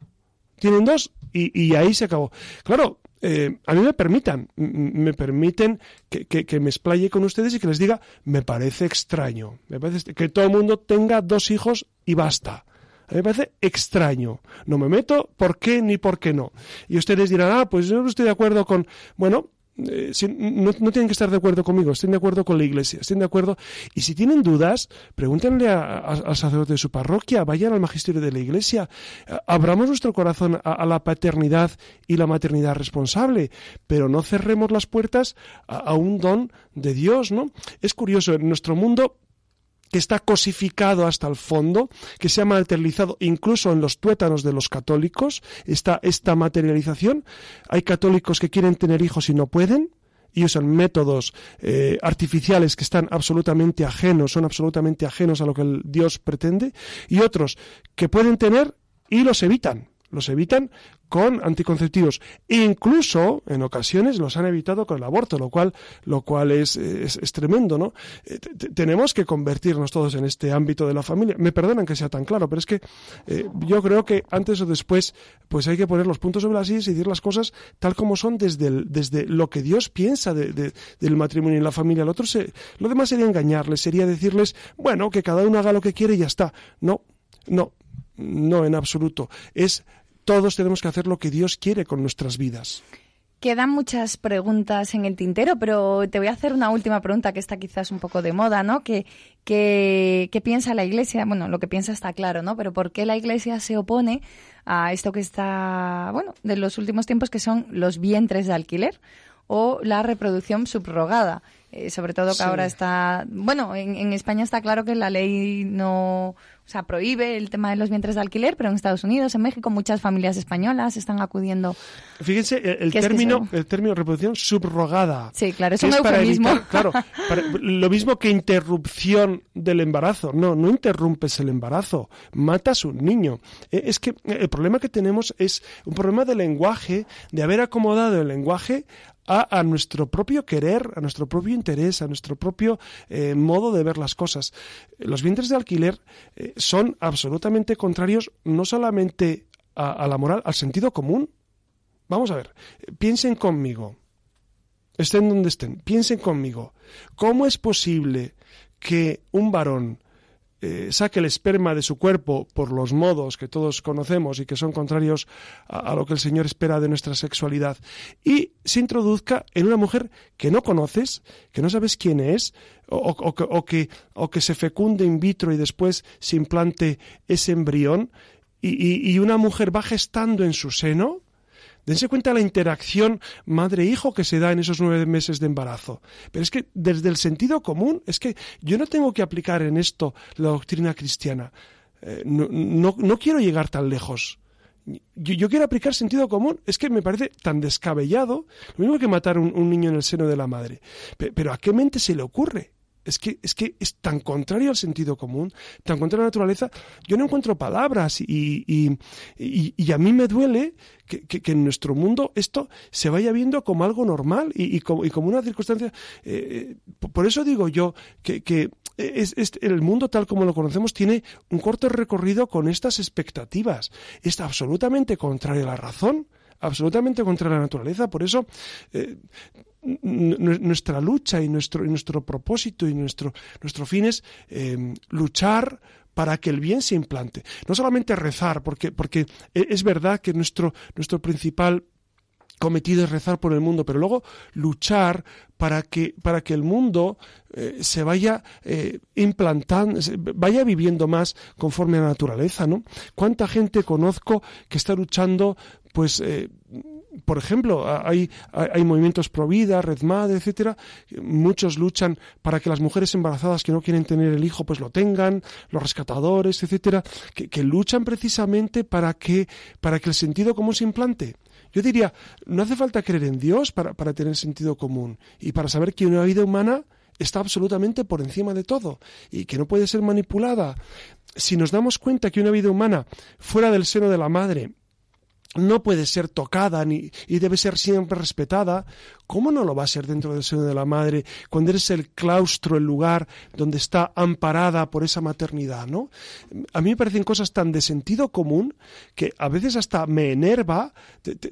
Tienen dos y, ahí se acabó. Claro, eh, a mí me permitan, me permiten que, que, me explaye con ustedes y que les diga, me parece extraño, me parece que todo el mundo tenga dos hijos y basta. A mí me parece extraño. No me meto por qué ni por qué no. Y ustedes dirán, ah, pues yo no estoy de acuerdo con... Bueno, eh, no, tienen que estar de acuerdo conmigo, estén de acuerdo con la iglesia, estén de acuerdo. Y si tienen dudas, pregúntenle al sacerdote de su parroquia, vayan al magisterio de la iglesia, abramos nuestro corazón a, la paternidad y la maternidad responsable, pero no cerremos las puertas a, a un don de Dios, ¿no? Es curioso, en nuestro mundo que está cosificado hasta el fondo, que se ha materializado incluso en los tuétanos de los católicos, esta, esta materialización. Hay católicos que quieren tener hijos y no pueden, y usan métodos eh, artificiales que están absolutamente ajenos, son absolutamente ajenos a lo que Dios pretende, y otros que pueden tener y los evitan los evitan con anticonceptivos. incluso, en ocasiones, los han evitado con el aborto, lo cual, lo cual es, es, tremendo, ¿no? Eh, tenemos que convertirnos todos en este ámbito de la familia. Me perdonan que sea tan claro, pero es que eh, yo creo que antes o después, pues hay que poner los puntos sobre las sillas y decir las cosas tal como son desde, desde lo que Dios piensa de, del matrimonio y la familia. Lo, otro se, lo demás sería engañarles, sería decirles, bueno, que cada uno haga lo que quiere y ya está. No, no, no en absoluto. Es todos tenemos que hacer lo que Dios quiere con nuestras vidas. Quedan muchas preguntas en el tintero, pero te voy a hacer una última pregunta que está quizás un poco de moda, ¿no? ¿Qué, qué, piensa la Iglesia? Bueno, lo que piensa está claro, ¿no? Pero ¿por qué la Iglesia se opone a esto que está, bueno, de los últimos tiempos que son los vientres de alquiler o la reproducción subrogada? Eh, sobre todo que ahora está, bueno, en, en España está claro que la ley no o sea, prohíbe el tema de los vientres de alquiler, pero en Estados Unidos, en México, muchas familias españolas están acudiendo. Fíjense, el, término, el término reproducción subrogada. Sí, claro, es un eufemismo. claro, lo mismo que interrupción del embarazo. No, no interrumpes el embarazo, matas un niño. E, es que el problema que tenemos es un problema de lenguaje, de haber acomodado el lenguaje a, nuestro propio querer, a nuestro propio interés, a nuestro propio eh, modo de ver las cosas. Los vientres de alquiler eh, son absolutamente contrarios no solamente a, la moral, al sentido común. Vamos a ver, piensen conmigo, estén donde estén, piensen conmigo, ¿cómo es posible que un varón eh, saque el esperma de su cuerpo por los modos que todos conocemos y que son contrarios a, lo que el Señor espera de nuestra sexualidad y se introduzca en una mujer que no conoces, que no sabes quién es, o, que, o que, se fecunde in vitro y después se implante ese embrión y, y una mujer va gestando en su seno, Dense cuenta la interacción madre-hijo que se da en esos nueve meses de embarazo. Pero es que desde el sentido común, es que yo no tengo que aplicar en esto la doctrina cristiana. Eh, no, quiero llegar tan lejos. Yo, quiero aplicar sentido común. Es que me parece tan descabellado, lo mismo que matar un, un niño en el seno de la madre. pero ¿a qué mente se le ocurre? Es que, es que es tan contrario al sentido común, tan contrario a la naturaleza. Yo no encuentro palabras y, y, a mí me duele que, en nuestro mundo esto se vaya viendo como algo normal y, como, como, una circunstancia. Eh, eh, por eso digo yo que, es, el mundo tal como lo conocemos tiene un corto recorrido con estas expectativas. Está absolutamente contrario a la razón absolutamente contra la naturaleza. Por eso, eh, nuestra lucha y nuestro, nuestro propósito y nuestro, nuestro fin es em, luchar para que el bien se implante. No solamente rezar, porque, porque e, es verdad que nuestro, nuestro principal cometido es rezar por el mundo, pero luego luchar para que, para que el mundo eh, se vaya eh, implantando, vaya viviendo más conforme a la naturaleza, ¿no? ¿Cuánta gente conozco que está luchando, pues, eh, por ejemplo, hay, hay, movimientos pro vida, Red Madre, etcétera. Muchos luchan para que las mujeres embarazadas que no quieren tener el hijo, pues lo tengan, los rescatadores, etcétera, que, luchan precisamente para que, para que el sentido común se implante. Yo diría, no hace falta creer en Dios para, para tener sentido común y para saber que una vida humana está absolutamente por encima de todo y que no puede ser manipulada. Si nos damos cuenta que una vida humana fuera del seno de la madre no puede ser tocada ni, y debe ser siempre respetada, ¿cómo no lo va a ser dentro del seno de la madre cuando eres el claustro, el lugar donde está amparada por esa maternidad, ¿no? A mí me parecen cosas tan de sentido común que a veces hasta me enerva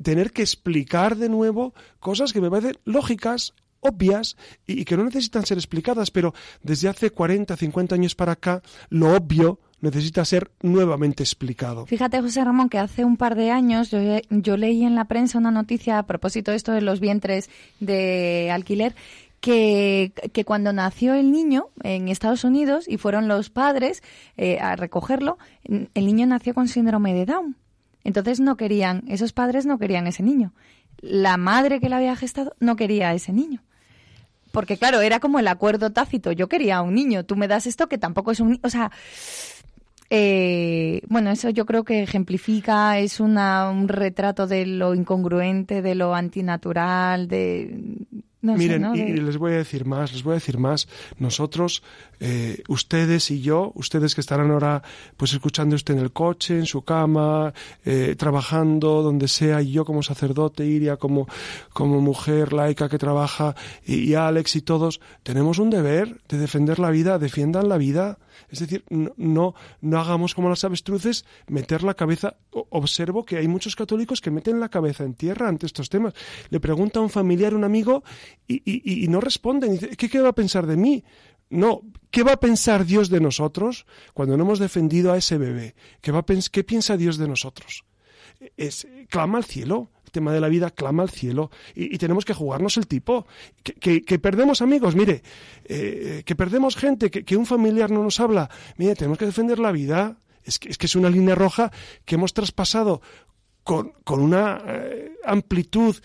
tener que explicar de nuevo cosas que me parecen lógicas, obvias y, que no necesitan ser explicadas, pero desde hace 40, 50 años para acá, lo obvio necesita ser nuevamente explicado. Fíjate, José Ramón, que hace un par de años yo, yo leí en la prensa una noticia a propósito de esto de los vientres de alquiler que, que, cuando nació el niño en Estados Unidos y fueron los padres eh, a recogerlo, el niño nació con síndrome de Down. Entonces no querían, esos padres no querían ese niño. La madre que la había gestado no quería a ese niño. Porque claro, era como el acuerdo tácito. Yo quería a un niño, tú me das esto que tampoco es un niño. O sea, eh, bueno, eso yo creo que ejemplifica, es una, un retrato de lo incongruente, de lo antinatural, de, Miren, y les voy a decir más, les voy a decir más. Nosotros, eh, ustedes y yo, ustedes que estarán ahora pues escuchando esto en el coche, en su cama, eh, trabajando, donde sea, y yo como sacerdote, Iria como, como mujer laica que trabaja, y, Alex y todos, tenemos un deber de defender la vida, defiendan la vida. Es decir, no, no, hagamos como las avestruces, meter la cabeza. Observo que hay muchos católicos que meten la cabeza en tierra ante estos temas. Le pregunta a un familiar, un amigo, y, no responden. ¿Qué, ¿Qué va a pensar de mí? No, ¿qué va a pensar Dios de nosotros cuando no hemos defendido a ese bebé? ¿Qué, va ¿qué piensa Dios de nosotros? Es, clama al cielo, el tema de la vida clama al cielo y, tenemos que jugarnos el tipo. Que, perdemos amigos, mire, eh, que perdemos gente, que, un familiar no nos habla. Mire, tenemos que defender la vida. Es que es, que es una línea roja que hemos traspasado con, con una eh, amplitud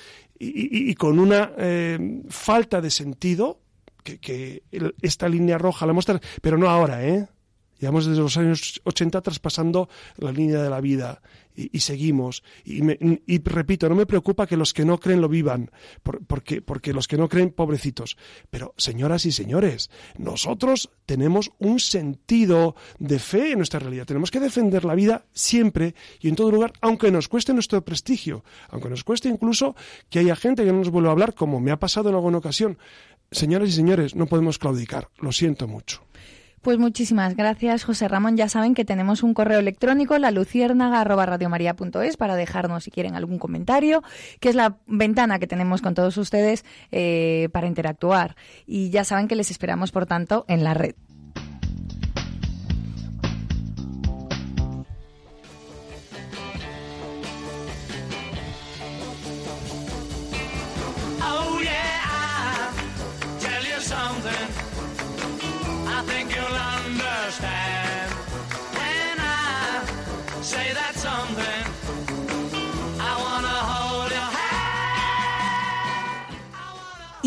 y, con una eh, falta de sentido que, esta línea roja la muestra, pero no ahora, ¿eh? Llevamos desde los años 80 traspasando la línea de la vida y, seguimos. Y, repito, no me preocupa que los que no creen lo vivan, porque, porque los que no creen, pobrecitos. Pero, señoras y señores, nosotros tenemos un sentido de fe en nuestra realidad. Tenemos que defender la vida siempre y en todo lugar, aunque nos cueste nuestro prestigio, aunque nos cueste incluso que haya gente que no nos vuelva a hablar, como me ha pasado en alguna ocasión. Señoras y señores, no podemos claudicar. Lo siento mucho. Pues muchísimas gracias, José Ramón. Ya saben que tenemos un correo electrónico, la luciérnaga.radiomaría.es, para dejarnos, si quieren, algún comentario, que es la ventana que tenemos con todos ustedes eh, para interactuar. Y ya saben que les esperamos, por tanto, en la red.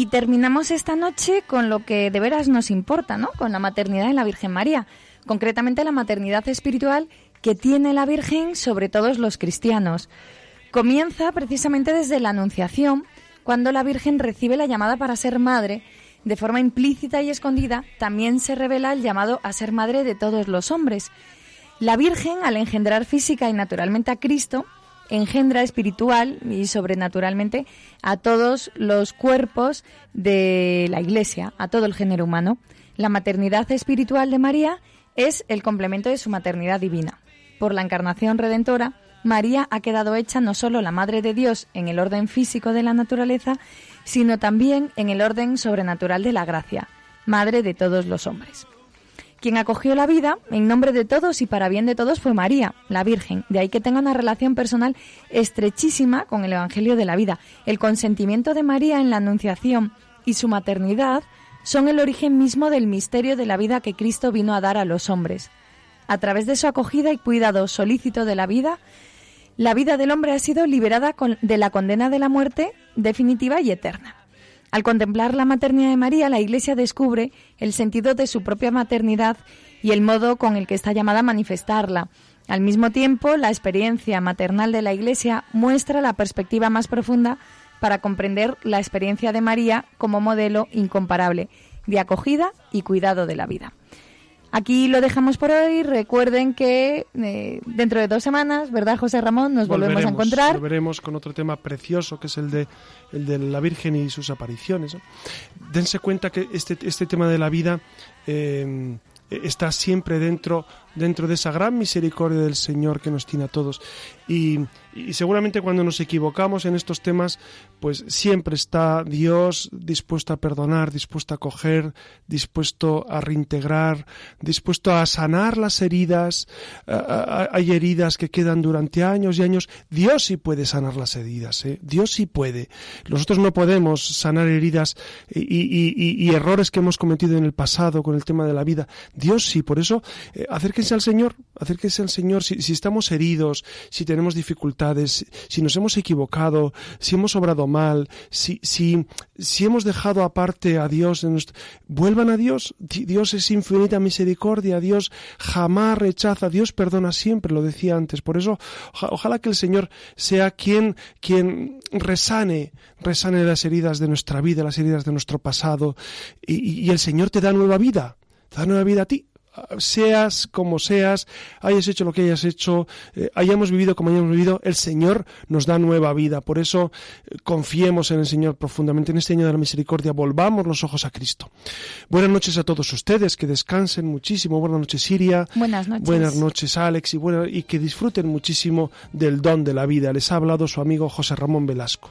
Y terminamos esta noche con lo que de veras nos importa, ¿no? Con la maternidad de la Virgen María, concretamente la maternidad espiritual que tiene la Virgen sobre todos los cristianos. Comienza precisamente desde la Anunciación, cuando la Virgen recibe la llamada para ser madre, de forma implícita y escondida, también se revela el llamado a ser madre de todos los hombres. La Virgen, al engendrar física y naturalmente a Cristo, engendra espiritual y sobrenaturalmente a todos los cuerpos de la Iglesia, a todo el género humano. La maternidad espiritual de María es el complemento de su maternidad divina. Por la encarnación redentora, María ha quedado hecha no solo la Madre de Dios en el orden físico de la naturaleza, sino también en el orden sobrenatural de la gracia, Madre de todos los hombres. Quien acogió la vida en nombre de todos y para bien de todos fue María, la Virgen. De ahí que tenga una relación personal estrechísima con el Evangelio de la vida. El consentimiento de María en la Anunciación y su maternidad son el origen mismo del misterio de la vida que Cristo vino a dar a los hombres. A través de su acogida y cuidado solícito de la vida, la vida del hombre ha sido liberada de la condena de la muerte definitiva y eterna. Al contemplar la maternidad de María, la Iglesia descubre el sentido de su propia maternidad y el modo con el que está llamada a manifestarla. Al mismo tiempo, la experiencia maternal de la Iglesia muestra la perspectiva más profunda para comprender la experiencia de María como modelo incomparable de acogida y cuidado de la vida. Aquí lo dejamos por hoy. Recuerden que eh, dentro de dos semanas, ¿verdad, José Ramón? Nos volvemos a encontrar. Volveremos con otro tema precioso que es el de, el de la Virgen y sus apariciones. Dense cuenta que este, este tema de la vida eh, está siempre dentro dentro de esa gran misericordia del Señor que nos tiene a todos. Y, y seguramente cuando nos equivocamos en estos temas, pues siempre está Dios dispuesto a perdonar, dispuesto a coger, dispuesto a reintegrar, dispuesto a sanar las heridas. Hay heridas que quedan durante años y años. Dios sí puede sanar las heridas, ¿eh? Dios sí puede. Nosotros no podemos sanar heridas y, errores que hemos cometido en el pasado con el tema de la vida. Dios sí, por eso eh, acérquense al Señor, acérquense al Señor si, si estamos heridos, si tenemos dificultades, si nos hemos equivocado, si hemos obrado mal, si, si, si hemos dejado aparte a Dios, vuelvan a Dios. Dios es infinita misericordia, Dios jamás rechaza, Dios perdona siempre, lo decía antes. Por eso, ojalá que el Señor sea quien, quien resane, resane las heridas de nuestra vida, las heridas de nuestro pasado, y, y el Señor te da nueva vida, te da nueva vida a ti seas como seas, hayas hecho lo que hayas hecho, eh, hayamos vivido como hayamos vivido, el Señor nos da nueva vida. Por eso eh, confiemos en el Señor profundamente. En este año de la misericordia volvamos los ojos a Cristo. Buenas noches a todos ustedes, que descansen muchísimo. Buenas noches Siria. Buenas noches. Buenas noches Alex y, y que disfruten muchísimo del don de la vida. Les ha hablado su amigo José Ramón Velasco.